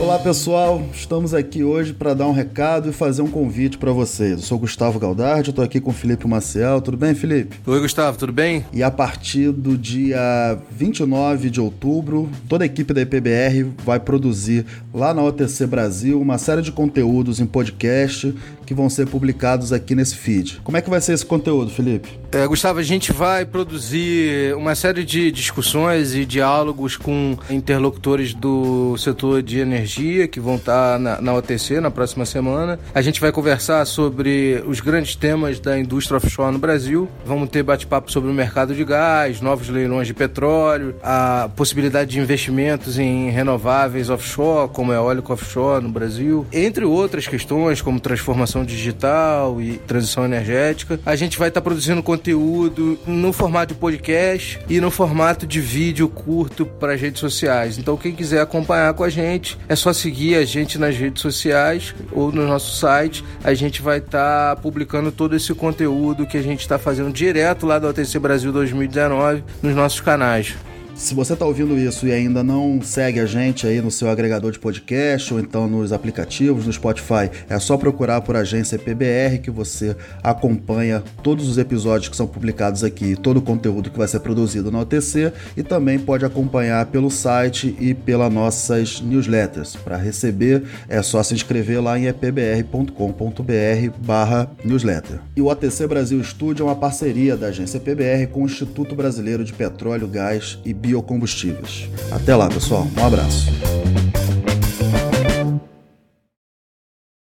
Olá pessoal, estamos aqui hoje para dar um recado e fazer um convite para vocês. Eu sou Gustavo Galdardi, estou aqui com o Felipe Maciel. Tudo bem, Felipe? Oi, Gustavo, tudo bem? E a partir do dia 29 de outubro, toda a equipe da IPBR vai produzir lá na OTC Brasil uma série de conteúdos em podcast que vão ser publicados aqui nesse feed. Como é que vai ser esse conteúdo, Felipe? É, Gustavo, a gente vai produzir uma série de discussões e diálogos com interlocutores do setor de energia que vão estar na, na OTC na próxima semana. A gente vai conversar sobre os grandes temas da indústria offshore no Brasil. Vamos ter bate-papo sobre o mercado de gás, novos leilões de petróleo, a possibilidade de investimentos em renováveis offshore, como eólico offshore no Brasil, entre outras questões como transformação transformação digital e transição energética. A gente vai estar tá produzindo conteúdo no formato de podcast e no formato de vídeo curto para as redes sociais. Então, quem quiser acompanhar com a gente, é só seguir a gente nas redes sociais ou no nosso site. A gente vai estar tá publicando todo esse conteúdo que a gente está fazendo direto lá do OTC Brasil 2019 nos nossos canais. Se você está ouvindo isso e ainda não segue a gente aí no seu agregador de podcast ou então nos aplicativos, no Spotify, é só procurar por agência PBR que você acompanha todos os episódios que são publicados aqui, todo o conteúdo que vai ser produzido na OTC e também pode acompanhar pelo site e pelas nossas newsletters. Para receber é só se inscrever lá em epbr.com.br/newsletter. E o OTC Brasil Studio é uma parceria da agência PBR com o Instituto Brasileiro de Petróleo, Gás e biocombustíveis. Até lá, pessoal. Um abraço.